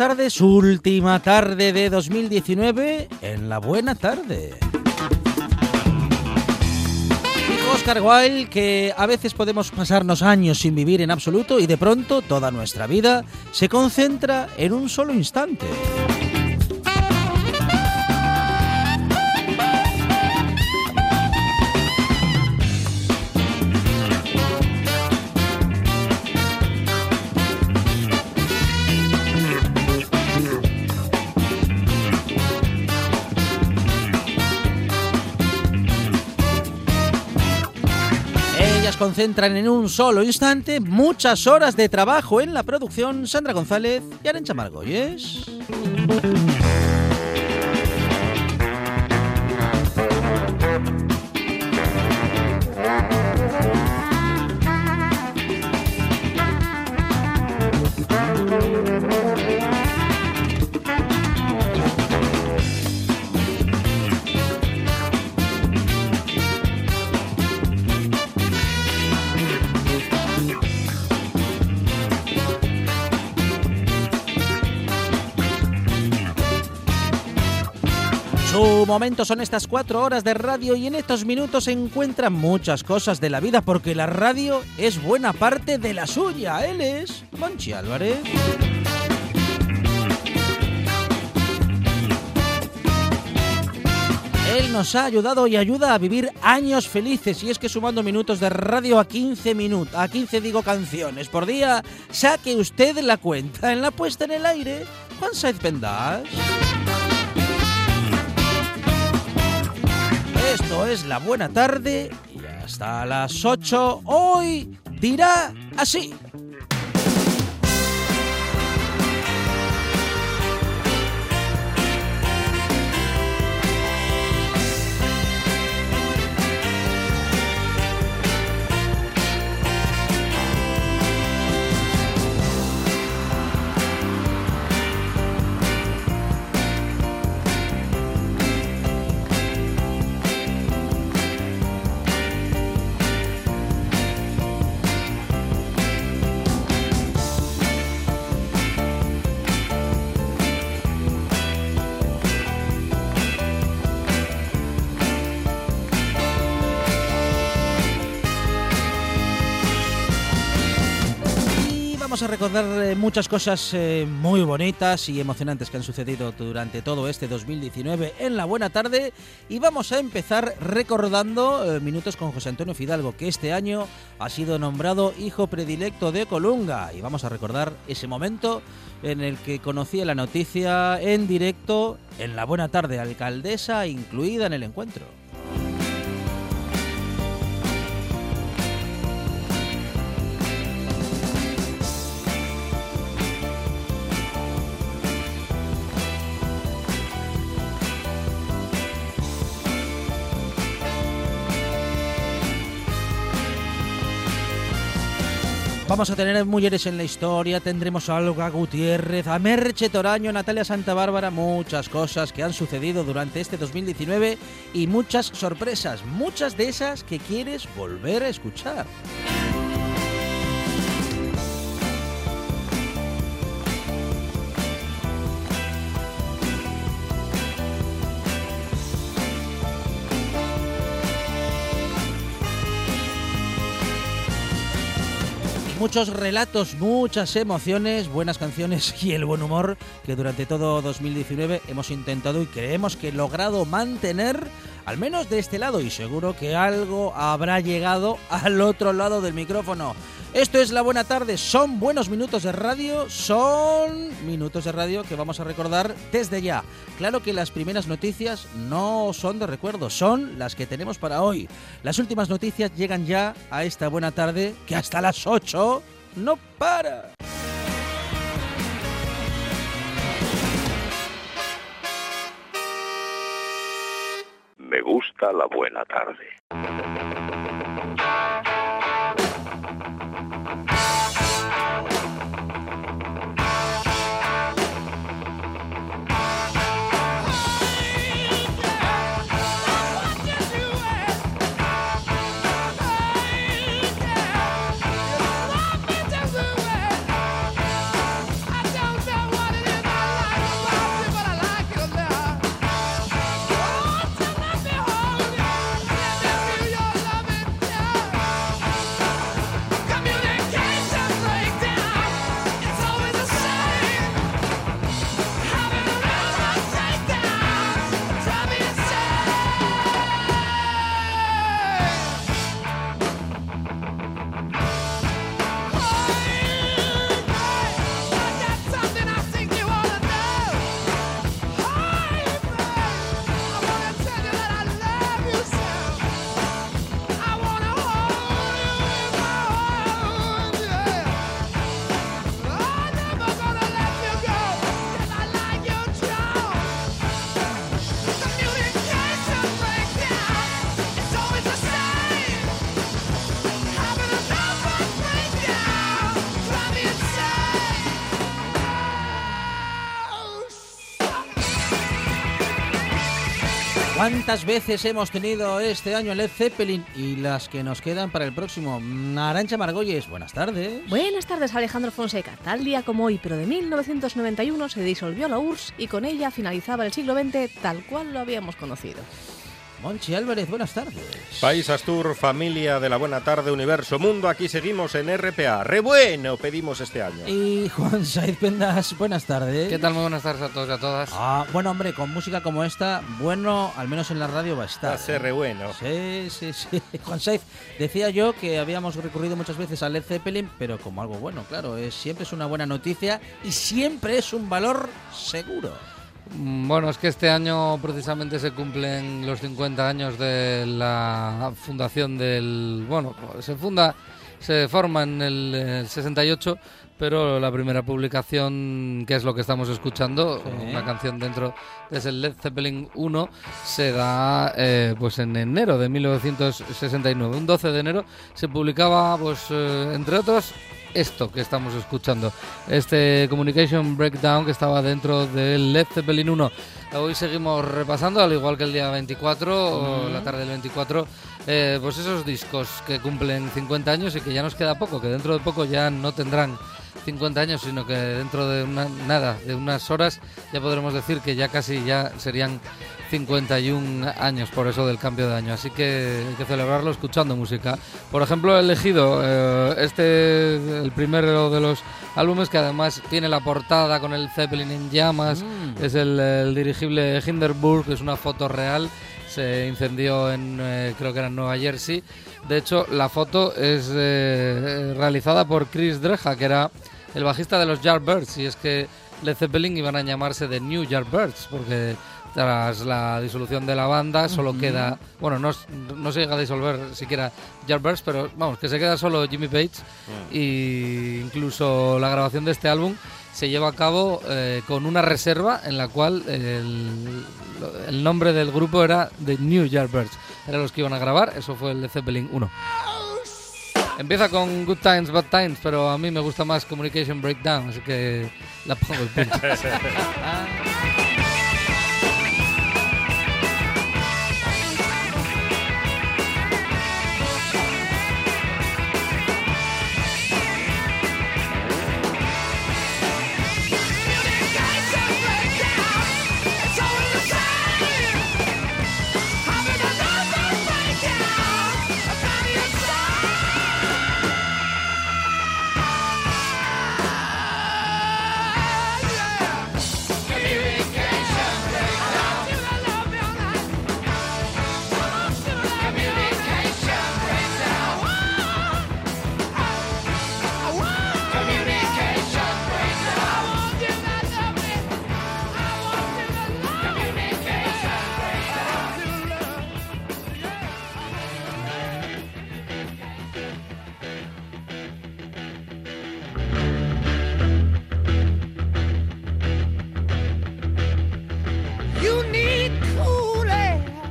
Tardes. Última tarde de 2019 en la buena tarde. Dijo Oscar Wilde que a veces podemos pasarnos años sin vivir en absoluto y de pronto toda nuestra vida se concentra en un solo instante. Concentran en un solo instante muchas horas de trabajo en la producción. Sandra González y Arencha Margolles. Momento son estas cuatro horas de radio y en estos minutos se encuentran muchas cosas de la vida porque la radio es buena parte de la suya. Él es Monchi Álvarez. Él nos ha ayudado y ayuda a vivir años felices y es que sumando minutos de radio a 15 minutos, a 15 digo canciones por día, saque usted la cuenta en la puesta en el aire. Juan. Esto es la buena tarde y hasta las 8 hoy dirá así. Vamos a recordar eh, muchas cosas eh, muy bonitas y emocionantes que han sucedido durante todo este 2019 en la buena tarde. Y vamos a empezar recordando eh, minutos con José Antonio Fidalgo, que este año ha sido nombrado hijo predilecto de Colunga. Y vamos a recordar ese momento en el que conocía la noticia en directo en la buena tarde, alcaldesa incluida en el encuentro. Vamos a tener mujeres en la historia, tendremos a Olga Gutiérrez, a Merche Toraño, Natalia Santa Bárbara, muchas cosas que han sucedido durante este 2019 y muchas sorpresas, muchas de esas que quieres volver a escuchar. Muchos relatos, muchas emociones, buenas canciones y el buen humor que durante todo 2019 hemos intentado y creemos que logrado mantener al menos de este lado, y seguro que algo habrá llegado al otro lado del micrófono. Esto es La Buena Tarde, son buenos minutos de radio, son minutos de radio que vamos a recordar desde ya. Claro que las primeras noticias no son de recuerdo, son las que tenemos para hoy. Las últimas noticias llegan ya a esta Buena Tarde que hasta las 8 no para. Me gusta la buena tarde. ¿Cuántas veces hemos tenido este año Led Zeppelin y las que nos quedan para el próximo? Arancha Margolles, buenas tardes. Buenas tardes, Alejandro Fonseca. Tal día como hoy, pero de 1991 se disolvió la URSS y con ella finalizaba el siglo XX tal cual lo habíamos conocido. Monchi Álvarez, buenas tardes. País Astur, familia de la Buena Tarde, Universo Mundo, aquí seguimos en RPA. Re bueno pedimos este año. Y Juan Saiz Pendas, buenas tardes. ¿Qué tal? Muy buenas tardes a todos y a todas. Ah, bueno, hombre, con música como esta, bueno, al menos en la radio va a estar. Va a ser re bueno. Sí, sí, sí. Juan Saiz, decía yo que habíamos recurrido muchas veces a Led Zeppelin, pero como algo bueno, claro, es, siempre es una buena noticia y siempre es un valor seguro. Mm, Bueno, es que este año precisamente se cumplen los 50 años de la fundación del... Bueno, se funda, se forma en el, el 68, pero la primera publicación, que es lo que estamos escuchando, Sí. una canción dentro de ese Led Zeppelin 1, se da eh, pues en enero de 1969. Un 12 de enero se publicaba, pues eh, entre otros, esto que estamos escuchando, este Communication Breakdown que estaba dentro del Led Zeppelin 1. Hoy seguimos repasando, al igual que el día 24, o la tarde del 24, eh, pues esos discos que cumplen 50 años y que ya nos queda poco, que dentro de poco ya no tendrán 50 años, sino que dentro de una, nada, de unas horas, ya podremos decir que ya casi ya serían 51 años por eso del cambio de año. Así que hay que celebrarlo escuchando música. Por ejemplo, he elegido eh, este, el primero de los álbumes que además tiene la portada con el Zeppelin en llamas. Mm. Es el, el dirigible Hindenburg, es una foto real. Se incendió en, eh, creo que era en Nueva Jersey. De hecho, la foto es eh, realizada por Chris Dreja, que era el bajista de los Yardbirds. Y es que Led Zeppelin iban a llamarse The New Yardbirds, porque tras la disolución de la banda solo queda, bueno, no, no se llega a disolver siquiera Yardbirds, pero vamos, que se queda solo Jimmy Page y incluso la grabación de este álbum se lleva a cabo eh, con una reserva en la cual el, el nombre del grupo era The New Yardbirds. Eran los que iban a grabar, eso fue el de Zeppelin 1. Empieza con Good Times, Bad Times, pero a mí me gusta más Communication Breakdown, así que la pongo el punto.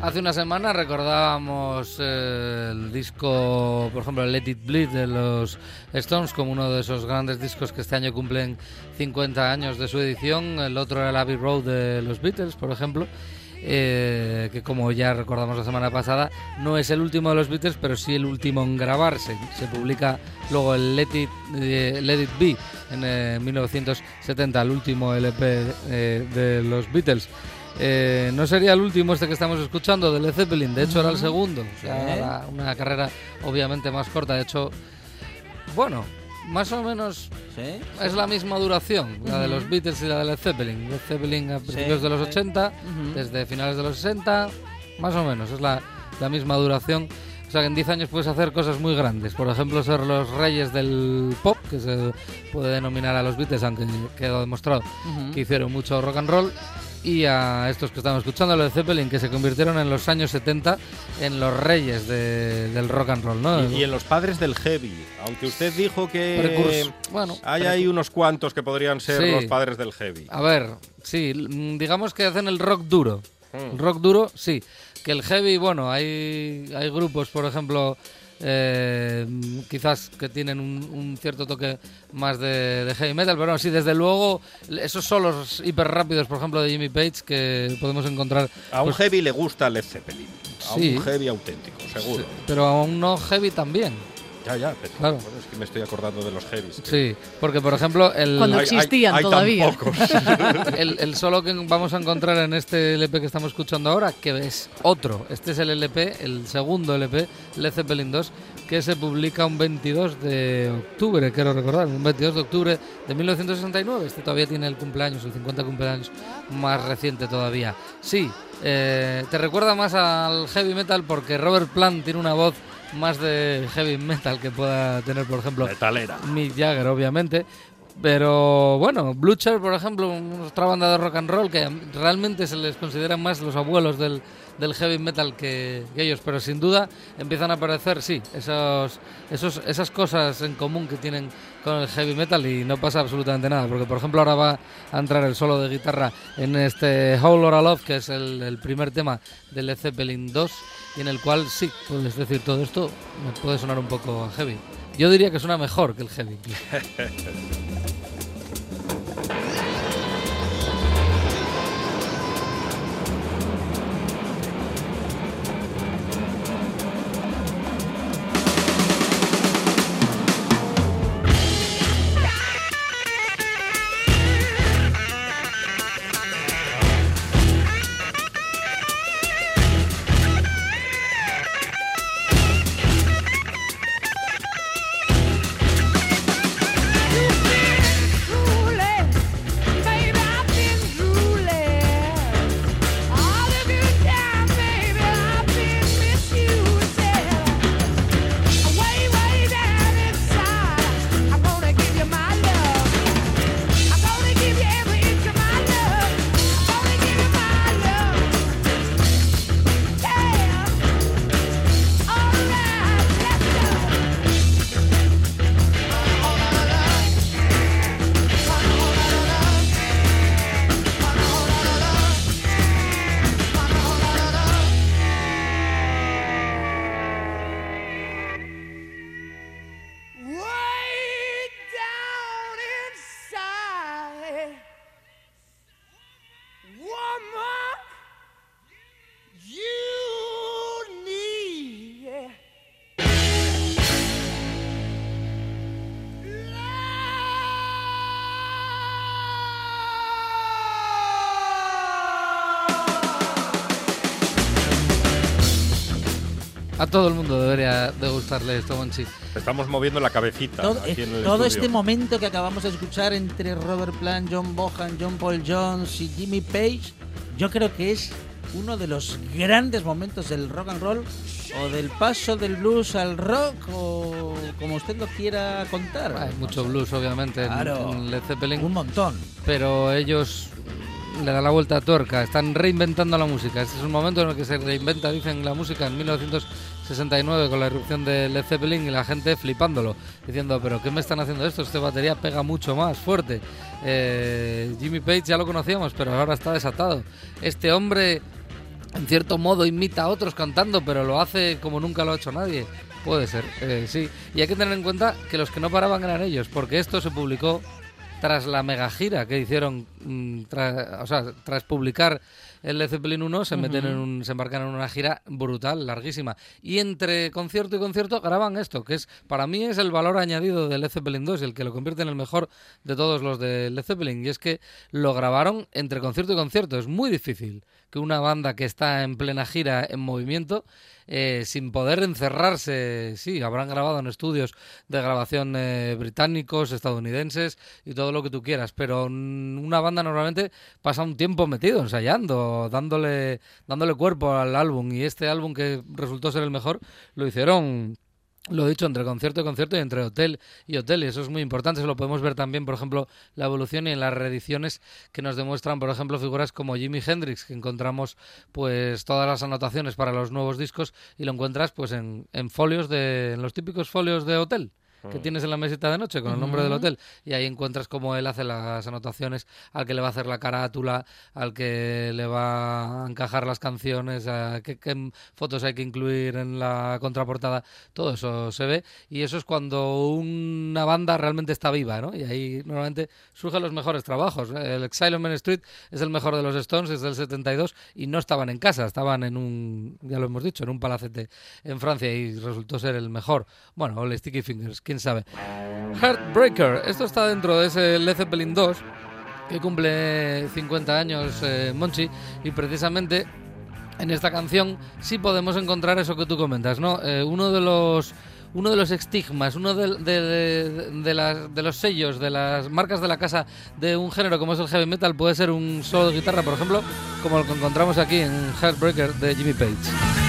Hace una semana recordábamos eh, el disco, por ejemplo, Let It Bleed de los Stones como uno de esos grandes discos que este año cumplen 50 años de su edición. El otro era el Abbey Road de los Beatles, por ejemplo. eh, que como ya recordamos la semana pasada, no es el último de los Beatles, pero sí el último en grabarse. Se publica luego el Let It, eh, Let It Be en eh, 1970, el último LP de los Beatles. Eh, no sería el último este que estamos escuchando de Led Zeppelin, de hecho era el segundo. O sea, era una carrera obviamente más corta, de hecho, bueno, más o menos ¿Sí? es la misma duración, la de los Beatles y la de Led Zeppelin. Led Zeppelin a principios de los sí. 80, Ujú. desde finales de los 60, más o menos, es la, la misma duración. O sea que en 10 años puedes hacer cosas muy grandes. Por ejemplo, ser los reyes del pop, que se puede denominar a los Beatles, aunque quedó demostrado que hicieron mucho rock and roll. Y a estos que estamos escuchando, los de Zeppelin, que se convirtieron en los años 70 en los reyes de- del rock and roll, ¿no? Y, y en los padres del heavy, aunque usted dijo que. Bueno, hay ahí unos cuantos que podrían ser Sí. los padres del heavy. A ver, sí, mm, digamos que hacen el rock duro. Mm. El rock duro, sí. Que el heavy, bueno, hay, hay grupos, por ejemplo, eh, quizás que tienen un, un cierto toque más de, de heavy metal, pero no, sí, desde luego, esos solos hiper rápidos, por ejemplo, de Jimmy Page, que podemos encontrar. A un pues, heavy le gusta Led Zeppelin. A Sí. un heavy auténtico, seguro. sí, pero a un no heavy también. Ya, ya, pero Claro. bueno, es que me estoy acordando de los heavies. que Sí, porque, por ejemplo, el. Cuando hay- hay- existían hay tan todavía. pocos. el, el solo que vamos a encontrar en este LP que estamos escuchando ahora, que es otro. Este es el LP, el segundo LP, Led Zeppelin 2, que se publica un 22 de octubre, quiero recordar, un 22 de octubre de 1969. Este todavía tiene el cumpleaños, el 50 cumpleaños más reciente todavía. Sí, eh, te recuerda más al heavy metal porque Robert Plant tiene una voz más de heavy metal que pueda tener, por ejemplo, Metalera. Mick Jagger, obviamente. Pero bueno, Blucher, por ejemplo, otra banda de rock and roll que realmente se les considera más los abuelos del, del heavy metal que, que ellos, pero sin duda empiezan a aparecer, sí, esos, esos, esas cosas en común que tienen con el heavy metal y no pasa absolutamente nada, porque por ejemplo ahora va a entrar el solo de guitarra en este Whole Lotta Love, que es el, el primer tema de Led Zeppelin 2, y en el cual sí, puedes decir todo esto, me puede sonar un poco heavy. Yo diría que suena mejor que el heavy. todo el mundo debería de gustarle esto, Monchi. Estamos moviendo la cabecita Todo, aquí en el todo estudio. este momento que acabamos de escuchar entre Robert Plant, John Bohan, John Paul Jones y Jimmy Page, yo creo que es uno de los grandes momentos del rock and roll o del paso del blues al rock o como usted lo quiera contar. Hay mucho blues, obviamente, en- Claro. en Led Zeppelin. Un montón. pero ellos le dan la vuelta a tuerca, están reinventando la música. Este es un momento en el que se reinventa, dicen, la música en 1969 con la irrupción de Led Zeppelin y la gente flipándolo, diciendo, pero ¿qué me están haciendo esto? Este batería pega mucho más fuerte. Eh, Jimmy Page ya lo conocíamos, pero ahora está desatado. Este hombre en cierto modo imita a otros cantando, pero lo hace como nunca lo ha hecho nadie. Puede ser, eh, sí. Y hay que tener en cuenta que los que no paraban eran ellos, porque esto se publicó tras la mega gira que hicieron, mm, tra- o sea, tras publicar el Led Zeppelin 1, se meten en un, se embarcan en una gira brutal, larguísima. Y entre concierto y concierto graban esto, que es, para mí es el valor añadido del Led Zeppelin 2, el que lo convierte en el mejor de todos los de Led Zeppelin. Y es que lo grabaron entre concierto y concierto. Es muy difícil que una banda que está en plena gira en movimiento, eh, sin poder encerrarse, sí, habrán grabado en estudios de grabación eh, británicos, estadounidenses y todo lo que tú quieras, pero una banda normalmente pasa un tiempo metido, ensayando, dándole, dándole cuerpo al álbum y este álbum que resultó ser el mejor lo hicieron lo dicho, entre concierto y concierto y entre hotel y hotel, y eso es muy importante. Eso lo podemos ver también, por ejemplo, la evolución y en las reediciones que nos demuestran, por ejemplo, figuras como Jimi Hendrix, que encontramos pues todas las anotaciones para los nuevos discos y lo encuentras pues en, en folios de, en los típicos folios de hotel que tienes en la mesita de noche con el nombre del hotel y ahí encuentras cómo él hace las anotaciones al que le va a hacer la carátula, al que le va a encajar las canciones, a qué, qué fotos hay que incluir en la contraportada, todo eso se ve y eso es cuando una banda realmente está viva, ¿no? Y ahí normalmente surgen los mejores trabajos. El Exile on Main Street es el mejor de los Stones, es del 72 y no estaban en casa, estaban en un, ya lo hemos dicho, en un palacete en Francia y resultó ser el mejor. Bueno, o el Sticky Fingers, quién sabe. Heartbreaker, esto está dentro de ese Led Zeppelin 2 que cumple 50 años eh, Monchi y precisamente en esta canción sí podemos encontrar eso que tú comentas, ¿no? Eh, uno de los uno de los estigmas, uno de, de- los sellos, de las marcas de la casa de un género como es el heavy metal puede ser un solo de guitarra, por ejemplo, como el que encontramos aquí en Heartbreaker de Jimmy Page.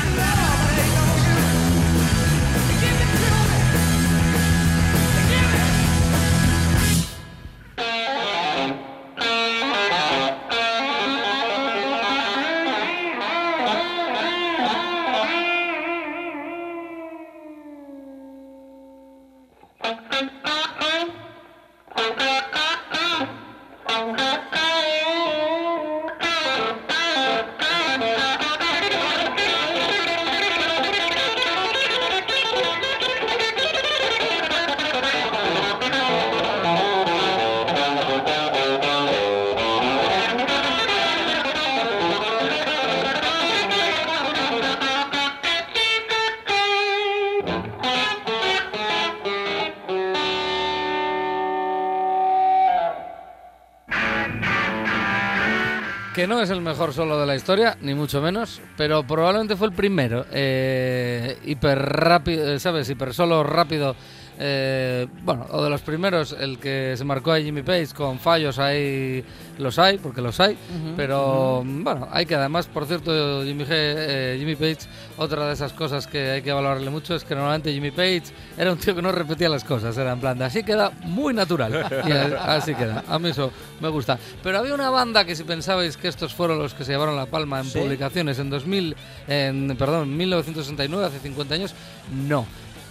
Es el mejor solo de la historia, ni mucho menos, pero probablemente fue el primero. Eh, hiper rápido, ¿sabes? Hiper solo rápido. Eh, bueno, o de los primeros, el que se marcó a Jimmy Page con fallos, ahí los hay, porque los hay. pero bueno, hay que además, por cierto, Jimmy, G- eh, Jimmy Page, otra de esas cosas que hay que valorarle mucho es que normalmente Jimmy Page era un tío que no repetía las cosas, era en plan, de, así queda muy natural. Y así queda. A mí eso me gusta. Pero había una banda que si pensabais que estos fueron los que se llevaron la palma en ¿Sí? publicaciones en 2000, en, perdón, en 1969, hace 50 años, no.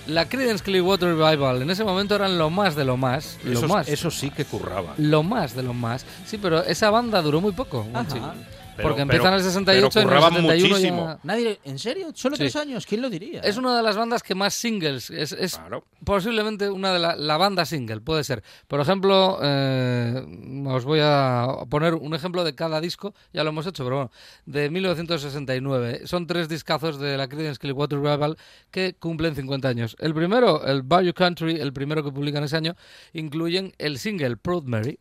La Creedence Clearwater Revival en ese momento eran lo más de lo más, lo Eso, más, eso sí que curraba. lo más de lo más. Sí, pero esa banda duró muy poco, Monchi. Ajá. Pero- porque pero- empiezan en el 68 pero y en el curraban 71 muchísimo. ya... Nadie, ¿En serio? ¿Solo Sí. tres años? ¿Quién lo diría? Es una de las bandas que más singles, es, es Claro. posiblemente una de la, la banda single, puede ser. Por ejemplo, eh, os voy a poner un ejemplo de cada disco, ya lo hemos hecho, pero bueno, de 1969. Son tres discazos de la Creedence Clearwater Revival que cumplen 50 años. El primero, el Bayou Country, el primero que publican ese año, incluyen el single Proud Mary.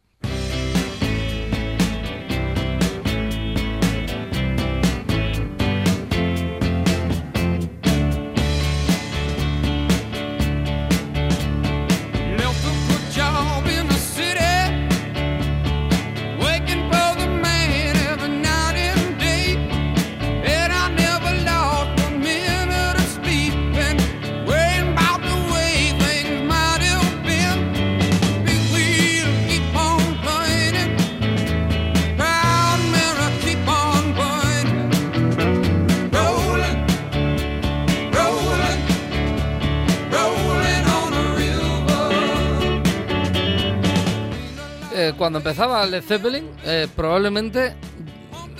Eh, cuando empezaba Led Zeppelin, eh, probablemente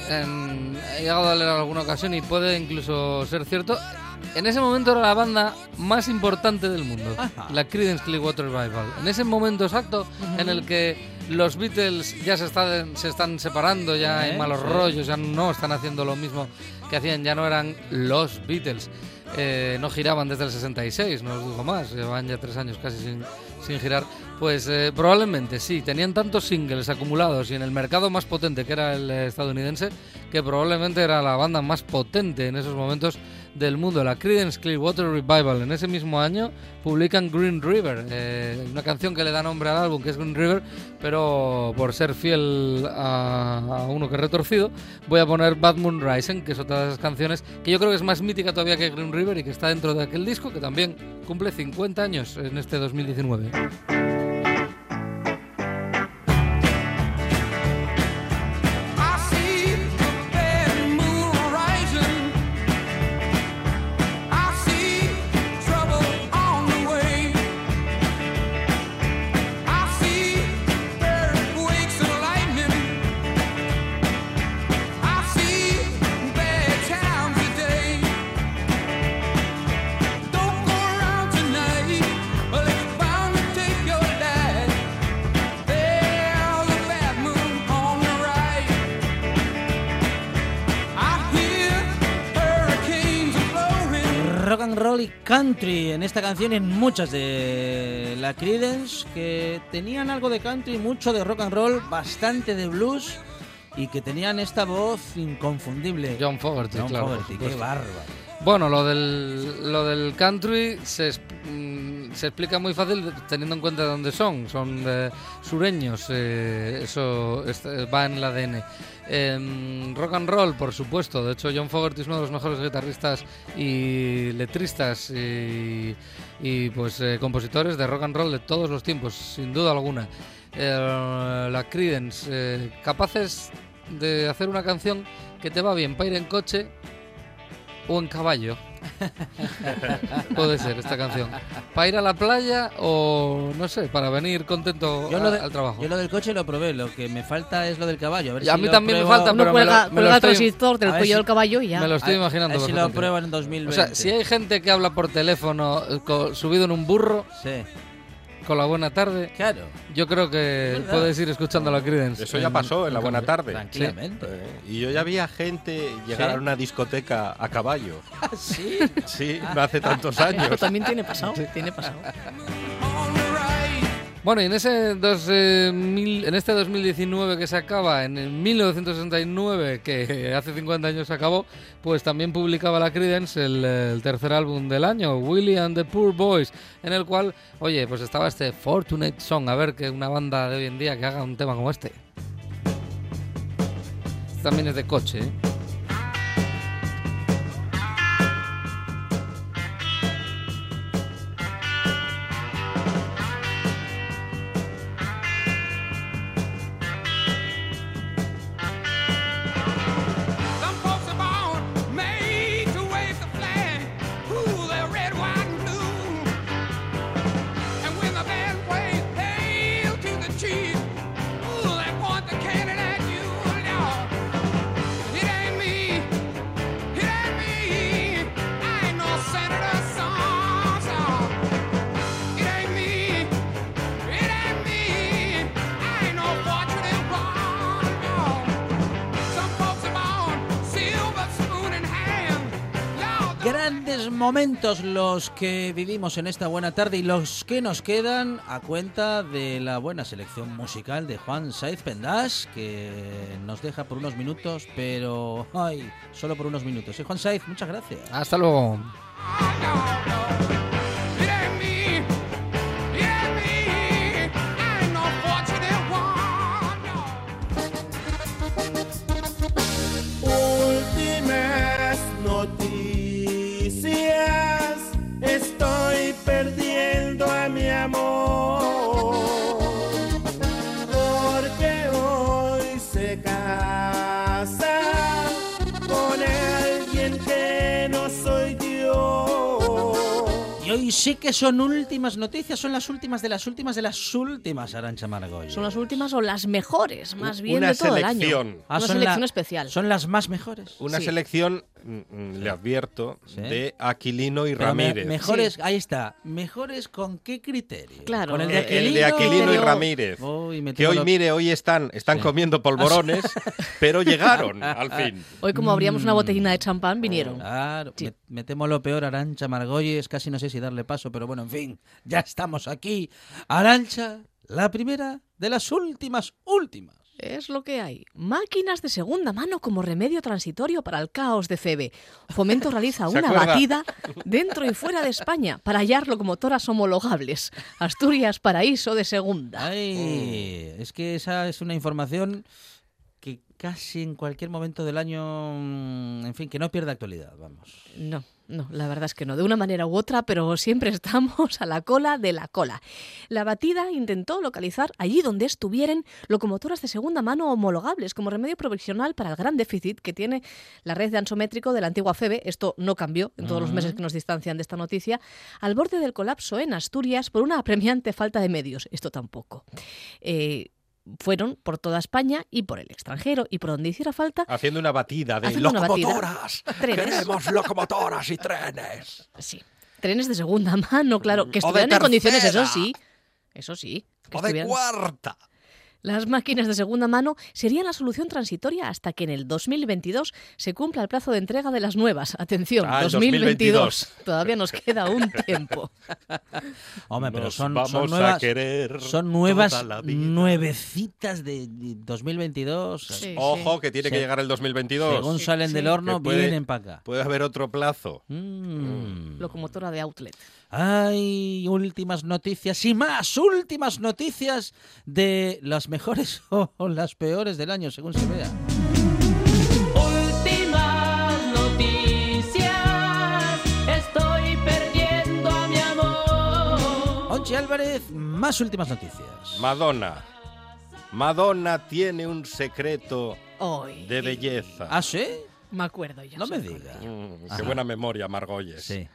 en- he llegado a leer alguna ocasión y puede incluso ser cierto. En ese momento era la banda más importante del mundo, Ajá. la Creedence Clearwater Revival. En ese momento exacto en el que los Beatles ya se están, se están separando, ya hay Eh, malos sí. rollos, ya no están haciendo lo mismo que hacían, ya no eran los Beatles. Eh, no giraban desde el 66, no os digo más, llevan ya tres años casi sin, girar. Pues eh, probablemente sí, tenían tantos singles acumulados y en el mercado más potente que era el eh, estadounidense, que probablemente era la banda más potente en esos momentos del mundo. La Creedence Clearwater Revival en ese mismo año publican Green River, eh, una canción que le da nombre al álbum que es Green River, pero por ser fiel a, uno que es retorcido, voy a poner Bad Moon Rising, que es otra de esas canciones que yo creo que es más mítica todavía que Green River y que está dentro de aquel disco que también cumple 50 años en este 2019. Country en esta canción y en muchas de la Creedence que tenían algo de country, mucho de rock and roll, bastante de blues y que tenían esta voz inconfundible. John Fogerty, John claro. por Fogerty, qué bárbaro. Bueno, lo del, lo del country se, mm, se explica muy fácil teniendo en cuenta de dónde son. Son sureños, eh, eso este, va en el ADN. Rock and roll, por supuesto. De hecho, John Fogerty es uno de los mejores guitarristas y letristas y, y, pues eh, compositores de rock and roll de todos los tiempos, sin duda alguna. Eh, la Creedence, eh, capaces de hacer una canción que te va bien para ir en coche o en caballo. Puede ser esta canción. Para ir a la playa o no sé, para venir contento Yo a- lo, de- al trabajo. yo lo del coche lo probé, lo que me falta es lo del caballo. A, ver Y a si mí lo también me pruebo- falta, Uno pero me lo- me lo el estoy- transistor del cuello si- del caballo y ya. Me lo estoy A- imaginando. A ver si lo prueban en O 2020. sea, si hay gente que habla por teléfono eh, subido en un burro Sí, con la buena tarde, claro, yo creo que ¿Verdad? puedes ir escuchando la Creedence. Eso ya pasó en la buena tarde. tranquilamente. Eh, Y yo ya vi a gente llegar ¿Sí? a una discoteca a caballo. sí. Sí, no hace tantos Pero años. también tiene pasado, tiene pasado. Bueno, y en, ese dos, eh, mil- en este 2019 que se acaba, en el 1969, que hace 50 años se acabó, pues también publicaba la eh, el tercer álbum del año, Willie and the Poor Boys, en el cual, oye, pues estaba este Fortunate Song, a ver que una banda de hoy en día que haga un tema como este. Este también es de coche, ¿eh? Momentos los que vivimos en esta buena tarde y los que nos quedan a cuenta de la buena selección musical de Juan Saiz Pendas, que nos deja por unos minutos, pero ay, solo por unos minutos. Y Juan Saiz, muchas gracias. Hasta luego. Sí que son últimas noticias, son las últimas de las últimas de las últimas, Arancha Margolles. Son las últimas o las mejores, más bien Una de todo el año. selección. Ah, Una selección la- especial. Son las más mejores. Una Sí. selección, mm, mm, le advierto, Sí. de Aquilino y Pero me- Ramírez. mejores, ahí está. Mejores con qué criterio. Claro. Con el de Eh, Aquilino. el de Aquilino y Ramírez. Que hoy, lo- mire, hoy están, están Sí. comiendo polvorones, pero llegaron al fin. Hoy como abríamos una botellina de champán, vinieron. Claro, Sí. me, me temo lo peor, Arancha Margolles, casi no sé si darle paso, pero bueno, en fin, ya estamos aquí. Arancha, la primera de las últimas, últimas. Es lo que hay. Máquinas de segunda mano como remedio transitorio para el caos de Febe. Fomento realiza ¿Se una acuerda? batida dentro y fuera de España para hallar locomotoras homologables. Asturias, paraíso de segunda. Ay, es que esa es una información que casi en cualquier momento del año, mm, en fin, que no pierde actualidad, vamos. No, no, la verdad es que no, de una manera u otra, pero siempre estamos a la cola de la cola. La batida intentó localizar allí donde estuvieran locomotoras de segunda mano homologables como remedio provisional para el gran déficit que tiene la red de ansométrico de la antigua FEBE. Esto no cambió en todos los meses que nos distancian de esta noticia, al borde del colapso en Asturias por una apremiante falta de medios. Esto tampoco. Eh, fueron por toda España y por el extranjero y por donde hiciera falta Haciendo una batida de una batida. locomotoras. Trenes. Queremos locomotoras y trenes. Sí. Trenes de segunda mano, claro, que estuvieran en condiciones, eso sí. Eso sí. que O de cuarta. Las máquinas de segunda mano serían la solución transitoria hasta que en el 2022 se cumpla el plazo de entrega de las nuevas. Atención, Ah, el 2022. 2022. Todavía nos queda un tiempo. Hombre, pero son, vamos son a nuevas, querer son nuevas, toda la vida. nuevecitas de de 2022. Sí. Ojo, que tiene que llegar el 2022. Según salen sí. del horno, puede- vienen para acá. Puede haber otro plazo. Mm. Locomotora de outlet. Ay, últimas noticias y más, últimas noticias de las mejores o las peores del año, según se vea. Últimas noticias, estoy perdiendo a mi amor. Onchi Álvarez, más últimas noticias. Madonna. Madonna tiene un secreto de belleza. ¿Ah, sí? Me acuerdo yo. No me sí. diga. Mm, qué buena memoria, Margolles. Sí.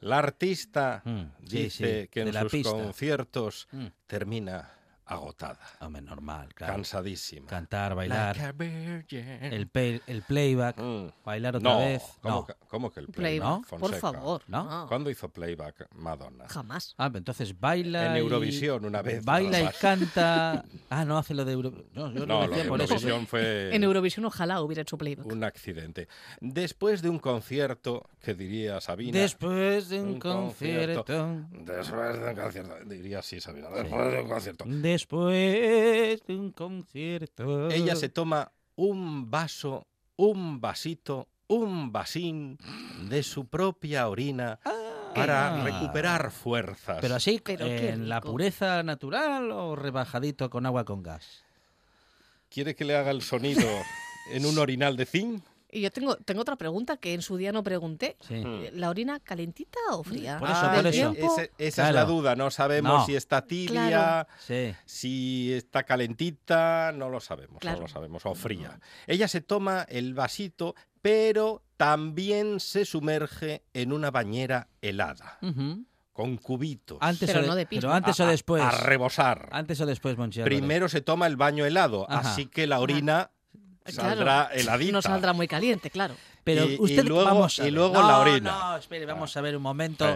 La artista Mm, sí, dice sí, que en sus pista. conciertos Mm. termina agotada, Hombre, normal, claro. cansadísima. Cantar, bailar, Like a virgin. el, el playback, Mm. bailar otra No, vez. ¿cómo, No. que, cómo que el Playback, playback? por favor. ¿No? ¿Cuándo hizo playback Madonna? Jamás. Ah, entonces baila. En y- Eurovisión una vez, Baila y canta. Ah, no hace lo de Eurovisión. No, yo No, lo lo de por eso. Eurovisión fue En Eurovisión ojalá hubiera hecho playback. un accidente. Después de un concierto, que diría Sabina... Después de un, Un concierto. concierto. Después de un concierto, diría así Sabina, después de un concierto. Después de un concierto. Ella se toma un vaso, un vasito, un vasín de su propia orina para Ah. recuperar fuerzas. Pero así, Pero en la pureza natural o rebajadito con agua con gas. ¿Quiere que le haga el sonido en un orinal de zinc? Y yo tengo, tengo otra pregunta que en su día no pregunté. Sí. ¿La orina calentita o fría? Por eso, Ah, por esa es la duda, no sabemos No. si está tibia, Claro. Sí. si está calentita, no lo sabemos, Claro. no lo sabemos, o fría. Ella se toma el vasito, pero también se sumerge en una bañera helada, con cubitos. Antes, Pero o de- no de pero antes a, o después. a rebosar. Antes o después, Monchi. Primero se toma el baño helado, Ajá. así que la orina Claro, saldrá heladita. No saldrá muy caliente, claro. Pero y- y usted luego- vamos a y luego No, la orina. No, espere, vamos a ver un momento.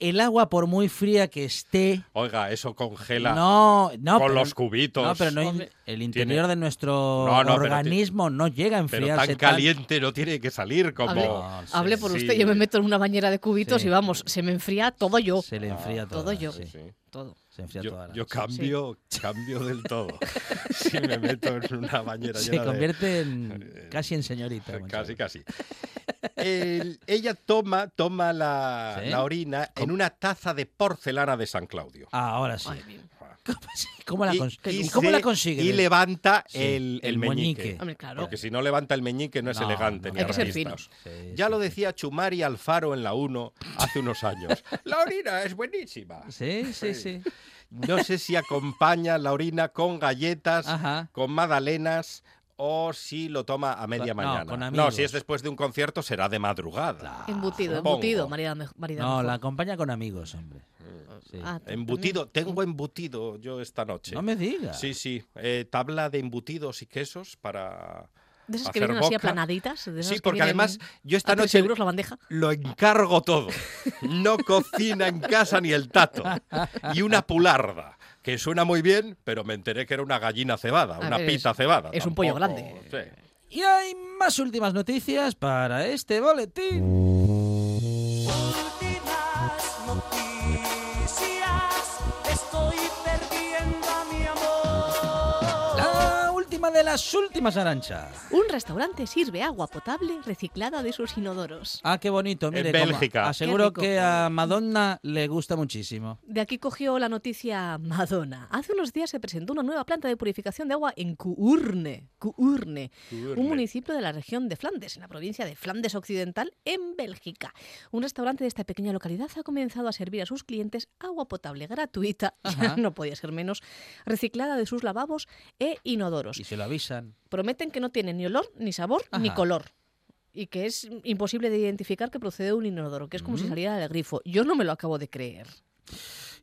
El agua, por muy fría que esté. oiga, eso congela No, no. con pero- los cubitos. No, pero no, Hombre. el interior de nuestro No, no, pero ti- organismo no llega a pero enfriarse tan caliente no tiene que salir como... Hable, No, sí, hable por sí. usted, yo me meto en una bañera de cubitos Sí. y vamos, se me enfría todo yo. Se le enfría todo. todo yo. sí, Sí. Todo. Se enfría Yo, toda la yo sí. cambio, cambio del todo. si me meto en una bañera Se llena de- convierte en casi en señorita. Monchi Casi, casi. El- ella toma, toma la, ¿Sí? la orina en una taza de porcelana de San Claudio. Ah, ahora sí. Ay. ¿Cómo la, Y- cons- y ¿y cómo se- la consigue? Y levanta Sí, el, el el meñique. moñique. Hombre, claro. Porque si no levanta el meñique no es No, elegante no. ni Hay que ser. Sí, Ya sí, lo sí. decía Chumari Alfaro en la 1 hace unos años. La orina es buenísima. Sí, sí, sí. No sé si acompaña la orina con galletas, Ajá. con magdalenas o si lo toma a media No, mañana. con no, si es después de un concierto será de madrugada. Embutido, supongo. embutido, marida No, mejor. la acompaña con amigos, hombre. Sí. Ah, Embutido, tengo embutido yo esta noche. No me digas. Sí, sí, eh, tabla de embutidos y quesos para De esas que vienen así aplanaditas. de esas Sí, que porque además yo esta noche euros la bandeja. lo encargo todo. No cocina en casa ni el tato. Y una pularda, que suena muy bien, pero me enteré que era una gallina cebada, A una ver, pita es- cebada. es un pollo grande. sí. Y hay más últimas noticias para este boletín. De las últimas, Arancha. Un restaurante sirve agua potable reciclada de sus inodoros. Ah, qué bonito, mire. como- Bélgica. Aseguro que a Madonna le gusta muchísimo. De aquí cogió la noticia Madonna. Hace unos días se presentó una nueva planta de purificación de agua en Cuurne, Cuurne, un municipio de la región de Flandes, en la provincia de Flandes Occidental, en Bélgica. Un restaurante de esta pequeña localidad ha comenzado a servir a sus clientes agua potable gratuita, no podía ser menos, reciclada de sus lavabos e inodoros. Y se lo avisan. Prometen que no tiene ni olor, ni sabor, ni color. Y que es imposible de identificar que procede de un inodoro, que es como si saliera del grifo. Yo no me lo acabo de creer.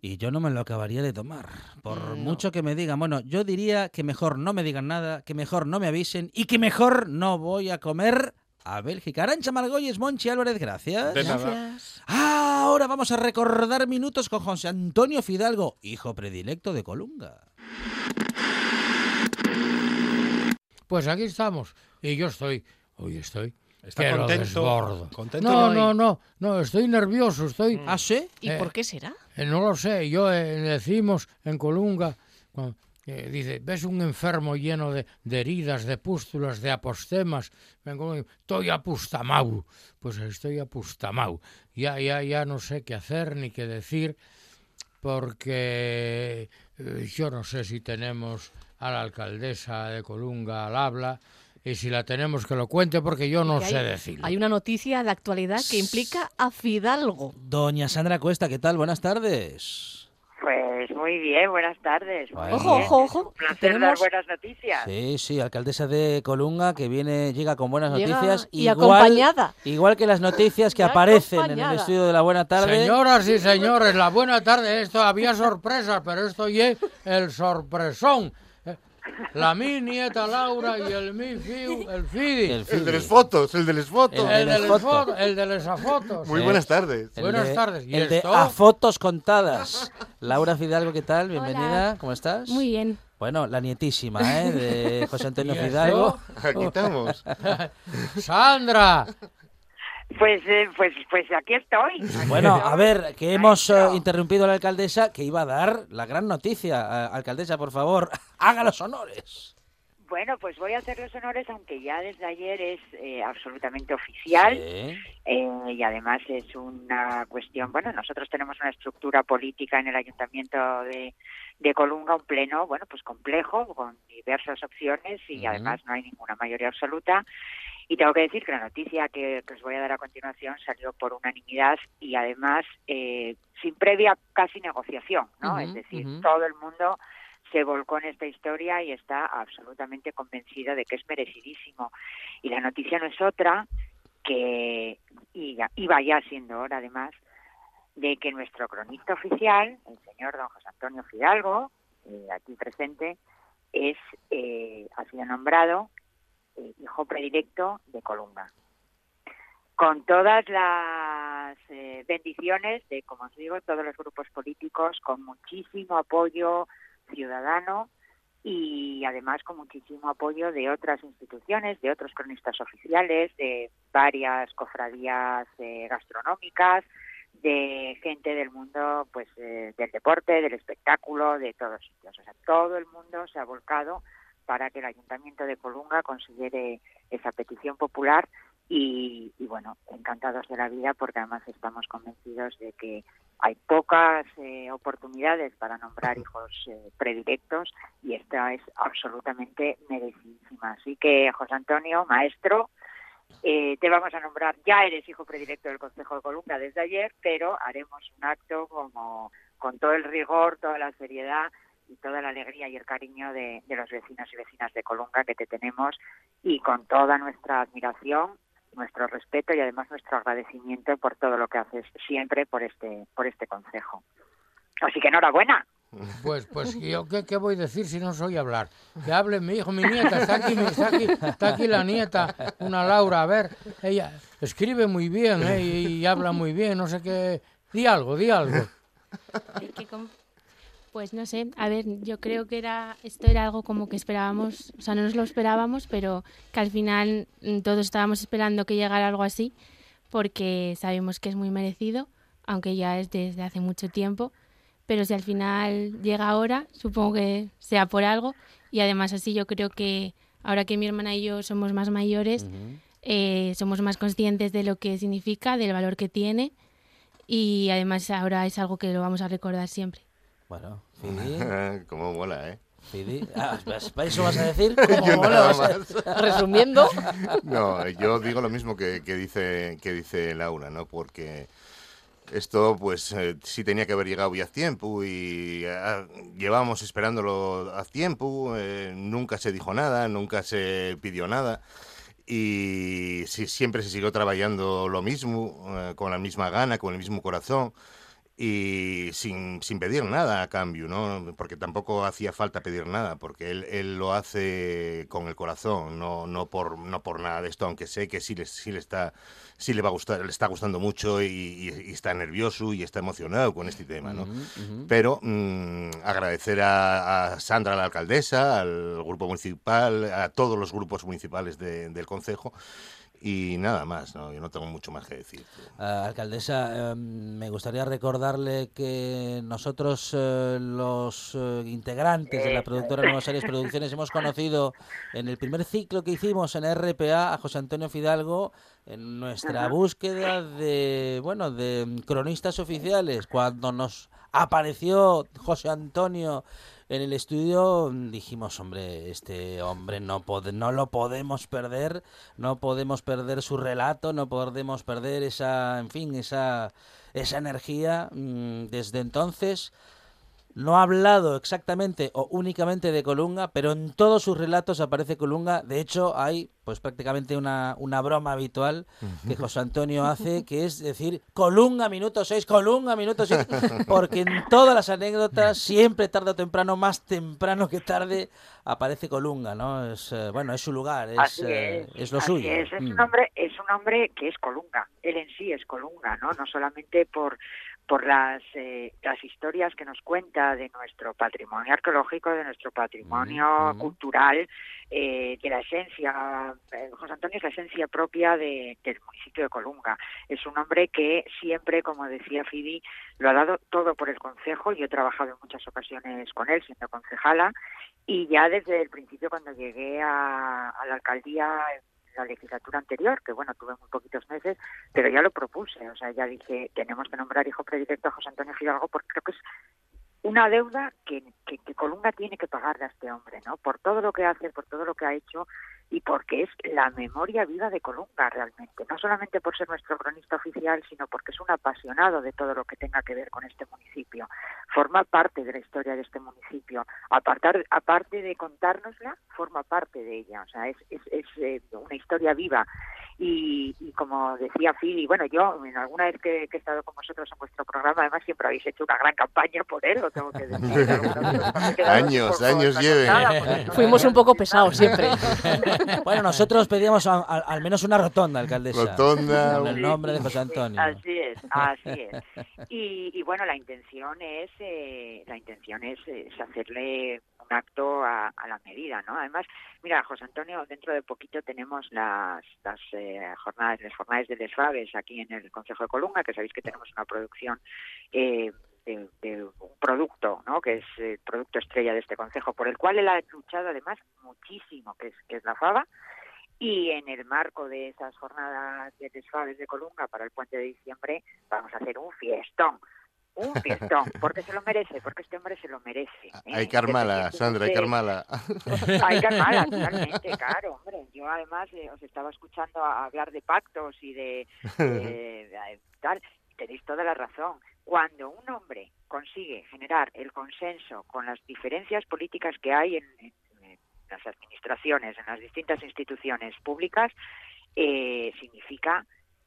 Y yo no me lo acabaría de tomar. Por No. mucho que me digan, bueno, yo diría que mejor no me digan nada, que mejor no me avisen y que mejor no voy a comer a Bélgica. Arancha Margolles, Monchi Álvarez, gracias. De nada. Gracias. Ah, ahora vamos a recordar minutos con José Antonio Fidalgo, hijo predilecto de Colunga. Pues aquí estamos. Y yo estoy, hoy estoy, Está contento. Contento No, no, no, no, estoy nervioso, estoy... ¿Ah, sí? ¿Y Eh, por qué será? Eh, no lo sé, yo eh, decimos en Colunga, cuando, eh, dice, ves un enfermo lleno de, de heridas, de pústulas, de apostemas, en Colunga, estoy apustamau, pues estoy apustamau, ya, ya, ya no sé qué hacer ni qué decir, porque yo no sé si tenemos a la alcaldesa de Colunga al habla, y si la tenemos que lo cuente, porque yo no Que sé hay, decirlo. hay una noticia de actualidad que implica a Fidalgo. Doña Sandra Cuesta, ¿qué tal? Buenas tardes. Pues muy bien, buenas tardes. Bueno. Ojo, bien. ojo, ojo. Un placer Tenemos- dar buenas noticias. Sí, sí, alcaldesa de Colunga que viene, llega con buenas Llega noticias. y acompañada. Igual que las noticias que Y aparecen en el estudio de la buena tarde. Señoras y señores, la buena tarde. Esto había sorpresas, pero esto es el sorpresón. La mi nieta Laura y el mi fiu, el Fidi. El de las fotos, el de las fotos. El de las fotos. el de las fotos. Muy buenas tardes. El Buenas de- tardes. ¿Y el de? A Fotos Contadas. Laura Fidalgo, ¿qué tal? Bienvenida. ¿Cómo estás? Muy bien. Bueno, la nietísima, ¿eh? De José Antonio. Fidalgo. Aquí estamos. Sandra. Pues, eh, pues, pues aquí estoy. Bueno, a ver, que hemos eh, interrumpido a la alcaldesa que iba a dar la gran noticia. Alcaldesa, por favor, haga los honores. Bueno, pues voy a hacer los honores, aunque ya desde ayer es eh, absolutamente oficial. Sí. Eh, y además es una cuestión, bueno, nosotros tenemos una estructura política en el Ayuntamiento de, de Colunga, un pleno, bueno, pues complejo, con diversas opciones y además no hay ninguna mayoría absoluta. Y tengo que decir que la noticia que, que os voy a dar a continuación salió por unanimidad y además eh, sin previa casi negociación, ¿no? Es decir, todo el mundo se volcó en esta historia y está absolutamente convencida de que es merecidísimo. Y la noticia no es otra que y ya, iba ya siendo hora además de que nuestro cronista oficial, el señor don José Antonio Fidalgo, eh, aquí presente, es eh, ha sido nombrado eh, hijo predilecto de Colunga. Con todas las eh, bendiciones de, como os digo, todos los grupos políticos, con muchísimo apoyo ciudadano y además con muchísimo apoyo de otras instituciones, de otros cronistas oficiales, de varias cofradías eh, gastronómicas, de gente del mundo pues eh, del deporte, del espectáculo, de todos sitios. O sea, todo el mundo se ha volcado para que el Ayuntamiento de Colunga considere esa petición popular y, y, bueno, encantados de la vida porque además estamos convencidos de que hay pocas eh, oportunidades para nombrar hijos eh, predilectos y esta es absolutamente merecidísima. Así que, José Antonio, maestro, eh, te vamos a nombrar, ya eres hijo predilecto del Consejo de Colunga desde ayer, pero haremos un acto como con todo el rigor, toda la seriedad y toda la alegría y el cariño de, de los vecinos y vecinas de Colunga que te tenemos y con toda nuestra admiración, nuestro respeto y además nuestro agradecimiento por todo lo que haces siempre por este por este consejo. Así que enhorabuena. Pues, pues yo ¿qué, qué voy a decir si no soy hablar. Que hable mi hijo, mi nieta, está aquí, mi- está aquí, está aquí la nieta, una Laura, a ver, ella escribe muy bien ¿eh? y, y habla muy bien, no sé qué. Di algo, di algo. Pues no sé, a ver, yo creo que era esto era algo como que esperábamos, o sea, no nos lo esperábamos, pero que al final mm, todos estábamos esperando que llegara algo así, porque sabemos que es muy merecido, aunque ya es desde hace mucho tiempo, pero si al final llega ahora, supongo que sea por algo, y además así yo creo que ahora que mi hermana y yo somos más mayores, eh, somos más conscientes de lo que significa, del valor que tiene, y además ahora es algo que lo vamos a recordar siempre. Bueno, Fidi. Cómo mola, ¿eh? Fidi. Ah, ¿vas- ¿para eso vas a decir? ¿Cómo mola? a-. Resumiendo. No, yo digo lo mismo que, que dice que dice Laura, ¿no? Porque esto, pues, eh, sí tenía que haber llegado ya a tiempo y ah, llevábamos esperándolo a tiempo. eh, nunca se dijo nada, nunca se pidió nada. Y sí, siempre se siguió trabajando lo mismo, eh, con la misma gana, con el mismo corazón y sin, sin pedir nada a cambio, ¿no? Porque tampoco hacía falta pedir nada, porque él, él lo hace con el corazón, no, no, por, no por nada de esto, aunque sé que sí le, sí le está sí le va a gustar, le está gustando mucho y, y- y está nervioso y está emocionado con este tema, ¿no? Pero mm, agradecer a, a Sandra, la alcaldesa, al grupo municipal, a todos los grupos municipales de- del concejo y nada más, ¿no? Yo no tengo mucho más que decir. Ah, alcaldesa, eh, me gustaría recordarle que nosotros, eh, los eh, integrantes de la productora Nuevos Aires Producciones, hemos conocido en el primer ciclo que hicimos en RPA a José Antonio Fidalgo en nuestra búsqueda de, bueno, de cronistas oficiales. Cuando nos apareció José Antonio en el estudio dijimos, hombre, este hombre no, pode- no lo podemos perder, no podemos perder su relato, no podemos perder esa, en fin, esa, esa energía. Mm, Desde entonces no ha hablado exactamente o únicamente de Colunga, pero en todos sus relatos aparece Colunga. De hecho, hay pues prácticamente una, una broma habitual que José Antonio hace, que es decir, Colunga minuto 6, Colunga minuto 6, porque en todas las anécdotas, siempre tarde o temprano, más temprano que tarde, aparece Colunga, ¿no? Es, eh, bueno, es su lugar, es, Así eh, es, es lo así suyo. Es, es Mm. un hombre, es un hombre que es Colunga. Él en sí es Colunga, ¿no? No solamente por por las eh, las historias que nos cuenta de nuestro patrimonio arqueológico, de nuestro patrimonio cultural, eh, de la esencia. Eh, José Antonio es la esencia propia de- del municipio de Colunga. Es un hombre que siempre, como decía Fidi, lo ha dado todo por el concejo. Yo he trabajado en muchas ocasiones con él, siendo concejala, y ya desde el principio, cuando llegué a, la alcaldía la legislatura anterior, que bueno, tuve muy poquitos meses, pero ya lo propuse. O sea, ya dije, tenemos que nombrar hijo predilecto a José Antonio Fidalgo porque creo que es una deuda que, que, que Colunga tiene que pagarle a este hombre, ¿no? Por todo lo que hace, por todo lo que ha hecho y porque es la memoria viva de Colunga realmente. No solamente por ser nuestro cronista oficial, sino porque es un apasionado de todo lo que tenga que ver con este municipio. Forma parte de la historia de este municipio. Apartar, aparte de contárnosla, forma parte de ella. O sea, es, es, es eh, una historia viva. Y, y como decía Phil, bueno, yo en alguna vez que, que he estado con vosotros en vuestro programa, además siempre habéis hecho una gran campaña por él, lo tengo que decir. Años, años lleve. trasnochada porque no- Fuimos un poco pesados siempre. Bueno, nosotros pedíamos a- a- al menos una rotonda, alcaldesa. Rotonda. Con el nombre de José Antonio. Así es, así es. Y, y bueno, la intención es, eh, la intención es, es hacerle un acto a, a la medida, ¿no? Además, mira, José Antonio, dentro de poquito tenemos las, las eh, jornadas, las jornadas de desfaves aquí en el Consejo de Colunga, que sabéis que tenemos una producción eh, de, de un producto, ¿no? Que es el producto estrella de este consejo, por el cual él ha luchado además muchísimo, que es, que es la fava. Y en el marco de esas jornadas de desfaves de Colunga para el puente de diciembre vamos a hacer un fiestón. Un fiestón, porque se lo merece, porque este hombre se lo merece. ¿eh? Hay que armarla, Sandra, hay que armarla. Hay que armarla, totalmente, claro, hombre. Yo además eh, os estaba escuchando hablar de pactos y de, de- de tal. Tenéis toda la razón, cuando un hombre consigue generar el consenso con las diferencias políticas que hay en, las administraciones, en las distintas instituciones públicas, eh, significa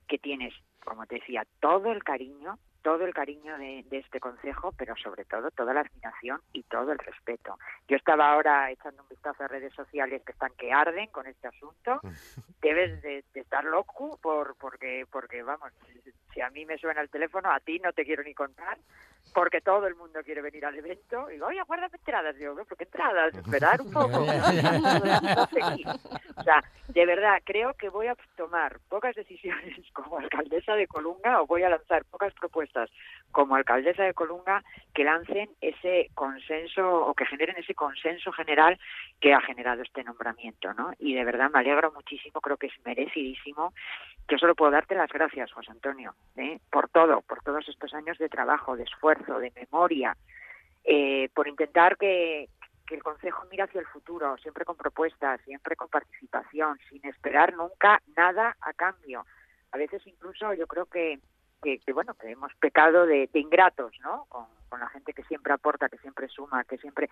que tienes, como te decía, todo el cariño, todo el cariño de, de este consejo, pero sobre todo toda la admiración y todo el respeto. Yo estaba ahora echando un vistazo a redes sociales que están que arden con este asunto. Debes de, de estar loco por porque porque vamos, si a mí me suena el teléfono, a ti no te quiero ni contar, porque todo el mundo quiere venir al evento. Y digo, oye, guárdame entradas. Digo, ¿pero qué entradas? Esperar un poco. O sea, de verdad, creo que voy a tomar pocas decisiones como alcaldesa de Colunga o voy a lanzar pocas propuestas como alcaldesa de Colunga que lancen ese consenso o que generen ese consenso general que ha generado este nombramiento, ¿no? Y de verdad me alegro muchísimo, creo que es merecidísimo. Yo solo puedo darte las gracias, José Antonio, ¿eh? por todo, por todos estos años de trabajo, de esfuerzo, de memoria, eh, por intentar que, el Consejo mire hacia el futuro, siempre con propuestas, siempre con participación, sin esperar nunca nada a cambio. A veces incluso yo creo que, bueno, que hemos pecado de, ingratos, ¿no? Con, la gente que siempre aporta, que siempre suma, que siempre,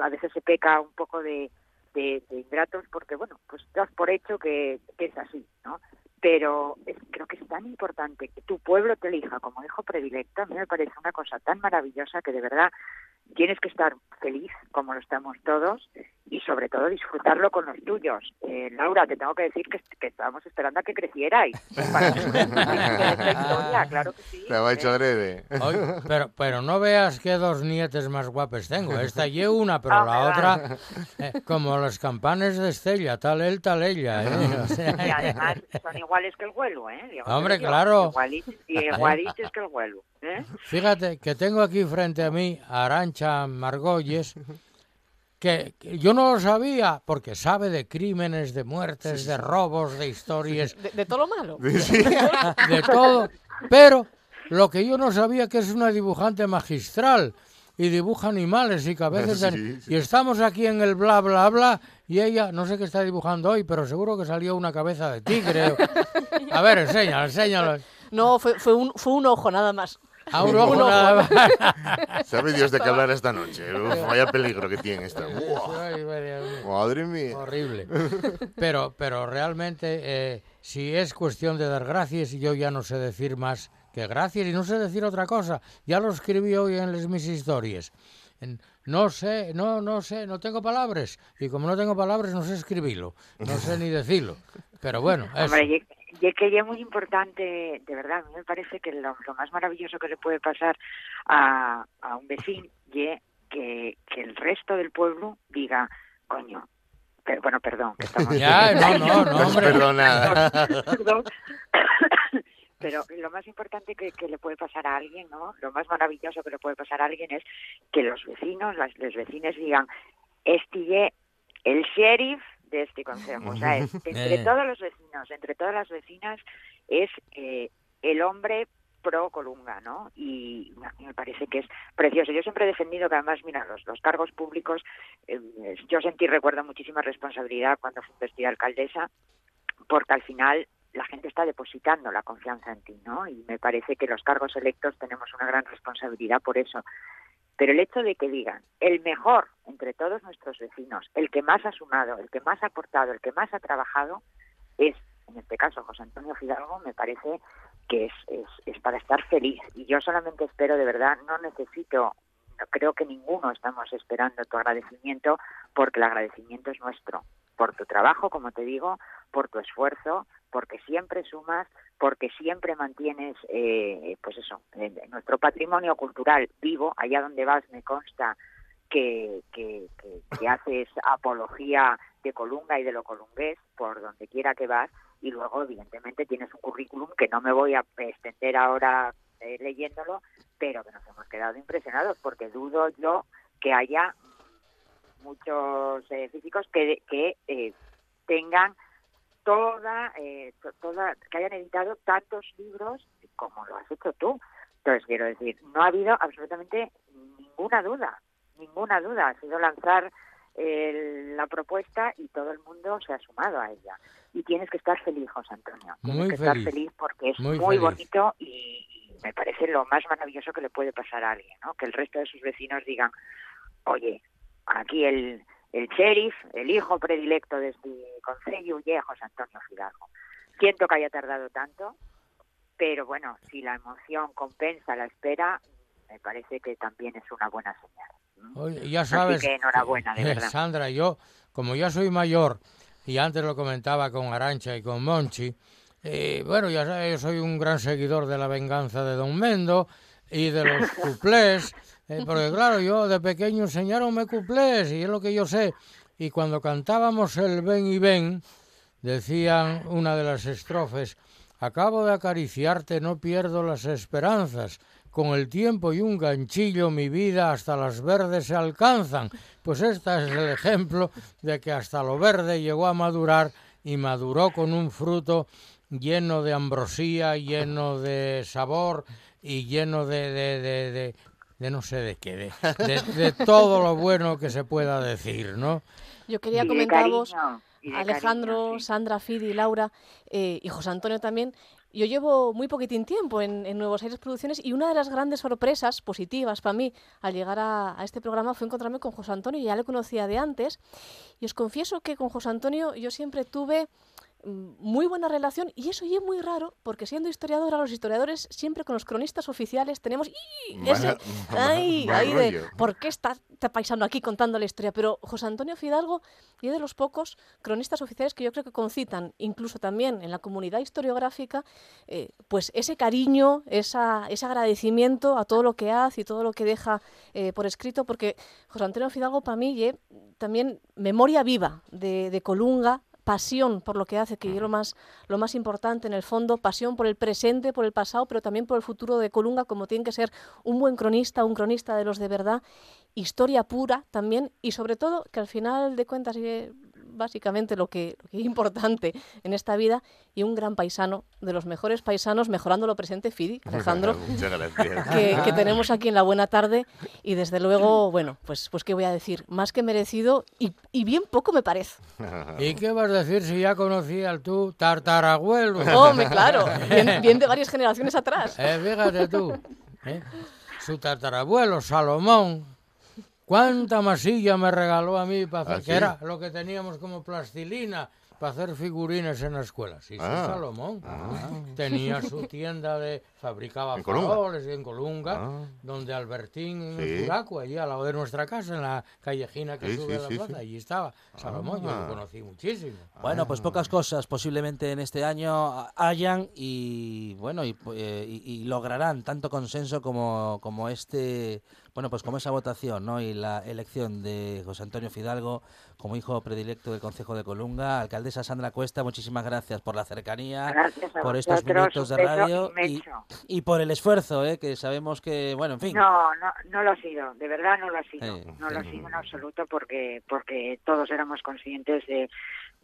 a, veces se peca un poco de, ingratos porque, bueno, pues das por hecho que es así, ¿no? Pero creo que es tan importante que tu pueblo te elija como hijo predilecto, a mí me parece una cosa tan maravillosa que de verdad tienes que estar feliz, como lo estamos todos, y sobre todo disfrutarlo con los tuyos. Eh, Laura, te tengo que decir que, que estábamos esperando a que crecierais. Para que historia, claro que sí. Te ha hecho adrede. Oye, pero, pero no veas qué dos nietes más guapes tengo. Esta y una, pero Ah, la otra, va. eh, como los campanes de Estella, tal él, tal ella. ¿eh? O sea, Y además son iguales que el vuelo, ¿eh? Hombre, yo. claro. Igualitos, igualitos que el vuelo, ¿eh? Fíjate que tengo aquí frente a mí a Arancha Margolles, que, que yo no lo sabía, porque sabe de crímenes, de muertes, de robos, de historias, De, de todo lo malo. de todo, pero lo que yo no sabía que es una dibujante magistral y dibuja animales y cabezas de sí. y estamos aquí en el bla bla bla y ella no sé qué está dibujando hoy pero seguro que salió una cabeza de tigre. A ver enséñalo enséñalo No, fue, fue, un, fue un ojo nada más. A un ojo nada más. ¿Sabe Dios de qué hablar esta noche? Uf, vaya peligro que tiene esta. Madre mía. Horrible. Pero, pero realmente, eh, si es cuestión de dar gracias, yo ya no sé decir más que gracias, y no sé decir otra cosa. Ya lo escribí hoy en las, mis historias. En- no sé, no, no sé, no tengo palabras. Y como no tengo palabras, no sé escribirlo. No sé ni decirlo. Pero bueno, eso. Hombre, y, es que ya es muy importante, de verdad, a mí me parece que lo, lo más maravilloso que le puede pasar a, a un vecino y que, que el resto del pueblo diga, coño, pero, bueno, perdón, que estamos... Ya, no, no, no, hombre. perdona. Perdón. Pero lo más importante que, que le puede pasar a alguien, ¿no? Lo más maravilloso que le puede pasar a alguien es que los vecinos, las, los vecinos digan, este es el sheriff de este consejo. O sea, es- entre Eh. todos los vecinos, entre todas las vecinas, es eh, el hombre pro Colunga, ¿no? Y a mí me parece que es precioso. Yo siempre he defendido que además, mira, los, los cargos públicos, eh, yo sentí, recuerdo, muchísima responsabilidad cuando fui investida alcaldesa, porque al final la gente está depositando la confianza en ti, ¿no? Y me parece que los cargos electos tenemos una gran responsabilidad por eso. Pero el hecho de que digan el mejor entre todos nuestros vecinos, el que más ha sumado, el que más ha aportado, el que más ha trabajado, es, en este caso, José Antonio Fidalgo, me parece que es, es, es para estar feliz. Y yo solamente espero, de verdad, no necesito, no creo que ninguno estamos esperando tu agradecimiento, porque el agradecimiento es nuestro, por tu trabajo, como te digo, por tu esfuerzo, porque siempre sumas, porque siempre mantienes, eh, pues eso, eh, nuestro patrimonio cultural vivo, allá donde vas me consta que, que, que, que haces apología de Colunga y de lo colungués por donde quiera que vas y luego evidentemente tienes un currículum que no me voy a extender ahora eh, leyéndolo, pero que nos hemos quedado impresionados porque dudo yo que haya muchos eh, físicos que, que eh, tengan toda, eh, to- toda, que hayan editado tantos libros como lo has hecho tú. Entonces, quiero decir, no ha habido absolutamente ninguna duda, ninguna duda. Ha sido lanzar el- la propuesta y todo el mundo se ha sumado a ella. Y tienes que estar feliz, José Antonio. Tienes Muy que estar feliz. porque es Muy bonito y, y me parece lo más maravilloso que le puede pasar a alguien, ¿no? Que el resto de sus vecinos digan, oye, aquí el, el sheriff, el hijo predilecto de este concello, y es José Antonio Fidalgo. Siento que haya tardado tanto, pero bueno, si la emoción compensa la espera, me parece que también es una buena señal. Oye, ya Así sabes, que enhorabuena, de eh, verdad. Sandra, yo, como ya soy mayor, y antes lo comentaba con Arancha y con Monchi, eh, bueno, ya sabes, yo soy un gran seguidor de la venganza de Don Mendo y de los cuplés, eh, porque claro, yo de pequeño enseñaronme cuplés y es lo que yo sé. Y cuando cantábamos el ven y ven, decían una de las estrofes, acabo de acariciarte, no pierdo las esperanzas. Con el tiempo y un ganchillo mi vida hasta las verdes se alcanzan. Pues este es el ejemplo de que hasta lo verde llegó a madurar y maduró con un fruto lleno de ambrosía, lleno de sabor y lleno de, de, de, de- de no sé de qué, de, de- de todo lo bueno que se pueda decir, ¿no? Yo quería comentaros, Alejandro, cariño, sí. Sandra, Fidi, Laura eh, y José Antonio también. Yo llevo muy poquitín tiempo en, en Nuevos Aires Producciones y una de las grandes sorpresas positivas para mí al llegar a, a este programa fue encontrarme con José Antonio, ya le conocía de antes, y os confieso que con José Antonio yo siempre tuve muy buena relación y eso ya es muy raro porque siendo historiadora los historiadores siempre con los cronistas oficiales tenemos ese ay, ay de. ¿por qué está este paisano aquí contando la historia? Pero José Antonio Fidalgo es de los pocos cronistas oficiales que yo creo que concitan, incluso también en la comunidad historiográfica, eh, pues ese cariño, esa, ese agradecimiento a todo lo que hace y todo lo que deja eh, por escrito, porque José Antonio Fidalgo para mí ye también memoria viva de, de Colunga, pasión por lo que hace, que es lo más, lo más importante en el fondo, pasión por el presente, por el pasado, pero también por el futuro de Colunga, como tiene que ser un buen cronista, un cronista de los de verdad, historia pura también, y sobre todo que al final de cuentas es básicamente lo que, lo que es importante en esta vida, y un gran paisano, de los mejores paisanos, mejorando lo presente, Fidi, Alejandro, que, que tenemos aquí en la buena tarde, y desde luego, bueno, pues, pues qué voy a decir, más que merecido, y, y bien poco me parece. ¿Y qué vas a decir si ya conocía al tú tartarabuelo? Hombre, claro, bien, bien de varias generaciones atrás. Eh, fíjate tú, ¿eh? su tatarabuelo Salomón, cuánta masilla me regaló a mí para hacer, ¿Ah, que sí? era lo que teníamos como plastilina para hacer figurines en la escuela. Sí, sí, Ah. Salomón. Ah. Tenía su tienda de, fabricaba ¿En faroles en Colunga, Ah. donde Albertín Sí. Furaco, allí al lado de nuestra casa, en la callejina que Sí, sube sí, a la sí, plaza, sí. allí estaba Salomón, yo Ah. lo conocí muchísimo. Bueno, pues pocas cosas posiblemente en este año hayan y bueno y, eh, y- y lograrán tanto consenso como, como este bueno pues como esa votación ¿no? y la elección de José Antonio Fidalgo como hijo predilecto del Concejo de Colunga, alcaldesa Sandra Cuesta, muchísimas gracias por la cercanía, Gracias por estos minutos de radio y, por el esfuerzo, ¿eh? que sabemos que bueno en fin. No, no, no lo ha sido, de verdad no lo ha sido, Sí, no lo ha sí. sido en absoluto porque porque todos éramos conscientes de,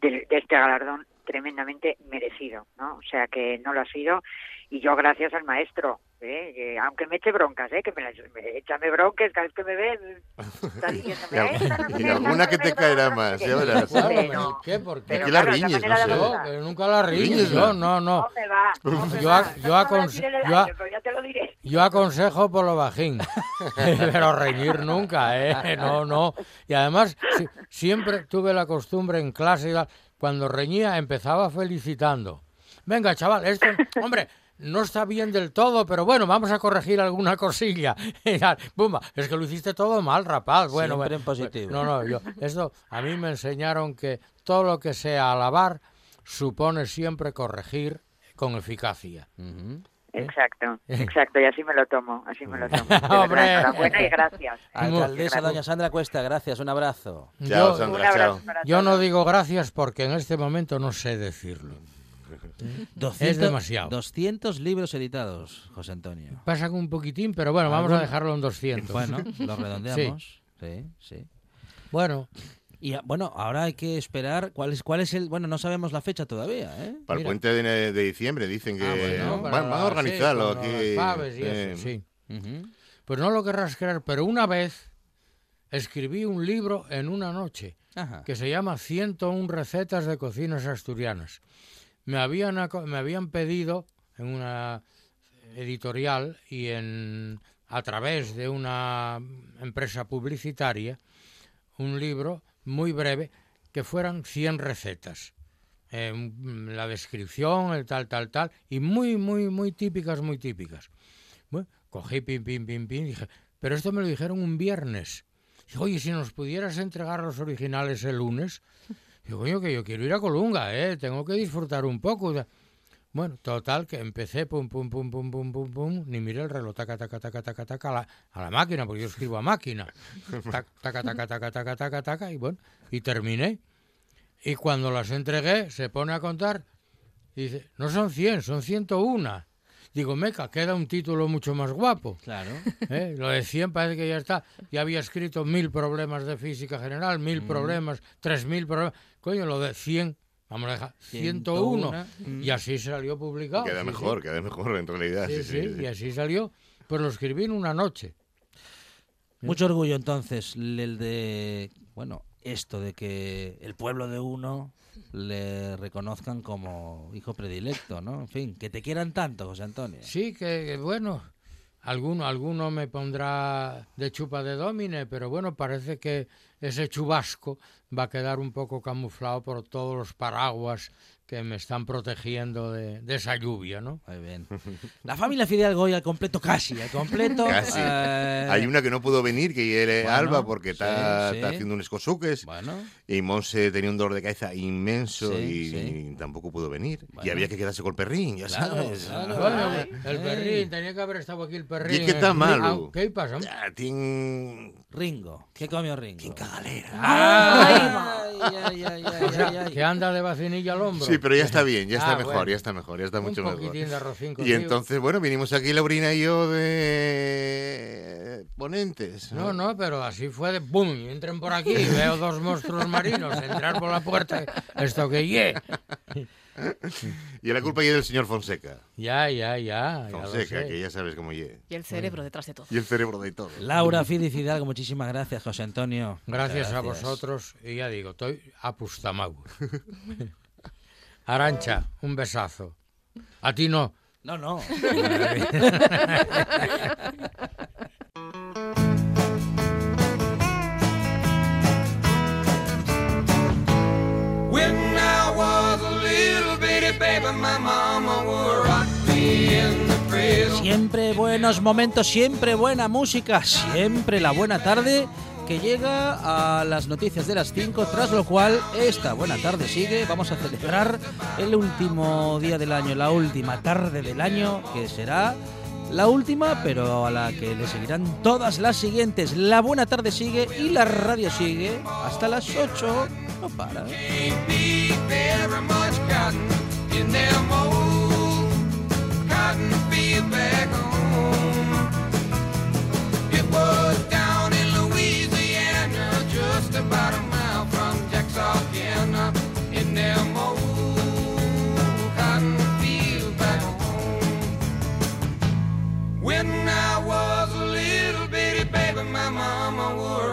de, de este galardón tremendamente merecido, ¿no? O sea que no lo ha sido y yo gracias al maestro, ¿eh? que aunque me eche broncas, ¿eh? que me, las, me échame broncas cada vez que me ve, está diciéndome, Y al- "Esta no sé y qué, alguna que te caerá más, qué". ya verás. Claro, Pero- pero ¿qué? ¿Por qué? pero la riñes, no sé. Que nunca la riñes, ¿no? no, no. No me va, no me Yo va. yo aconse- a- pero aconsejo por lo bajín, pero reñir nunca, ¿eh? No, no. Y además, si- siempre tuve la costumbre en clase, cuando reñía, empezaba felicitando. Venga, chaval, esto, hombre, no está bien del todo, pero bueno, vamos a corregir alguna cosilla. Pumba, es que lo hiciste todo mal, rapaz. Bueno, Siempre en positivo. No, no, yo, esto, a mí me enseñaron que todo lo que sea alabar supone siempre corregir con eficacia. Ujú. Exacto, exacto, y así me lo tomo, así me lo tomo. Enhorabuena y gracias. Alcaldesa doña Sandra Cuesta, gracias, un abrazo. Chao, Yo- Sandra, Un abrazo chao. Yo no digo gracias porque en este momento no sé decirlo. Es demasiado. 200 libros editados, José Antonio. Pasan un poquitín, pero bueno, vamos a dejarlo en 200. Bueno, lo redondeamos. Sí, sí. Bueno, Y ah, bueno, ahora hay que esperar cuál es, cuál es el... Bueno, no sabemos la fecha todavía, ¿eh? Para el Mira. puente de, de diciembre dicen que ah, bueno, van, para van a organizarlo sí, con aquí. y eh, eso, sí. Ujú. Pues no lo querrás creer, pero una vez escribí un libro en una noche Ajá. que se llama 101 recetas de cocinas asturianas. Me habían, me habían pedido en una editorial y en, a través de una empresa publicitaria un libro muy breve que fueran 100 recetas. Eh, mm, la descripción, el tal, tal, tal, y muy, muy, muy típicas, muy típicas. Bueno, cogí, pim, pim, pim, pim, dije, pero esto me lo dijeron un viernes. Dijo, oye, si nos pudieras entregar los originales el lunes. Digo, coño, que yo quiero ir a Colunga, ¿eh? Tengo que disfrutar un poco. Bueno, total, que empecé, pum, pum, pum, pum, pum, pum, pum, ni miré el reloj, taca, taca, taca, taca, taca, a la, a la máquina, porque yo escribo a máquina. Tac, Taca, taca, taca, taca, taca, taca, y bueno, y terminé. Y cuando las entregué, se pone a contar y dice, no son 100, son 101. Digo, meca, queda un título mucho más guapo. Claro. ¿Eh? Lo de 100 parece que ya está. Ya había escrito mil problemas de física general, mil Mm. problemas, tres mil problemas. Coño, lo de 100, vamos a dejar 101. 101, mm. Y así salió publicado. Queda sí, mejor, sí. queda mejor en realidad. Sí, sí, sí, sí, sí. y así salió. Pues lo escribí en una noche. Mucho orgullo entonces el de, bueno, esto de que el pueblo de uno le reconozcan como hijo predilecto, ¿no? En fin, que te quieran tanto, José Antonio. Sí, que que, bueno, alguno, alguno me pondrá de chupa de domine, pero bueno, parece que ese chubasco va a quedar un poco camuflado por todos los paraguas que me están protegiendo de, de esa lluvia, ¿no? Muy bien. La familia Fidel Goya al completo casi, al completo. Casi. eh, Hay una que no pudo venir, que era bueno, Alba, porque sí, está, sí. está haciendo unos cosuques. Bueno. Y Monse tenía un dolor de cabeza inmenso Sí, y, sí. y tampoco pudo venir. Y Bueno. había que quedarse con el perrín, ya Claro, sabes. claro. Bueno, el perrín, tenía que haber estado aquí el perrín. ¿Y qué está malo? Ah, ¿Qué pasa? Ya, tiene... Ringo. ¿Qué comió Ringo? Tiene cagalera. Ay, ay, ay, ay, O sea, ay, ay. que anda de vacinilla al hombro. Sí, pero ya está bien, ya está Ah, mejor, bueno. ya está mejor, ya está Un mucho mejor. poquitín de arrocín Y entonces, bueno, vinimos aquí Laurina y yo de ponentes. No, no, pero así fue de ¡bum! Entren por aquí, veo dos monstruos marinos entrar por la puerta. Esto que ye. Y la culpa ya es del señor Fonseca. Ya, ya, ya. ya lo Fonseca, sé. que ya sabes cómo ye. Y el cerebro detrás de todo. Y el cerebro de todo. Laura Fidalgo, muchísimas gracias, José Antonio. Gracias, Muchas a vosotros. Y ya digo, estoy apustamau. Arancha, un besazo. A ti no. No, no. When I was a little bitty baby, my mama would rock me in the cradle. Siempre buenos momentos, siempre buena música, siempre la buena tarde que llega a las noticias de las 5, tras lo cual esta buena tarde sigue. Vamos a celebrar el último día del año, la última tarde del año, que será la última, pero a la que le seguirán todas las siguientes. La buena tarde sigue y la radio sigue hasta las 8. No para. About a mile from Texarkana, uh, in them old cotton field back home. When I was a little bitty baby, my mama would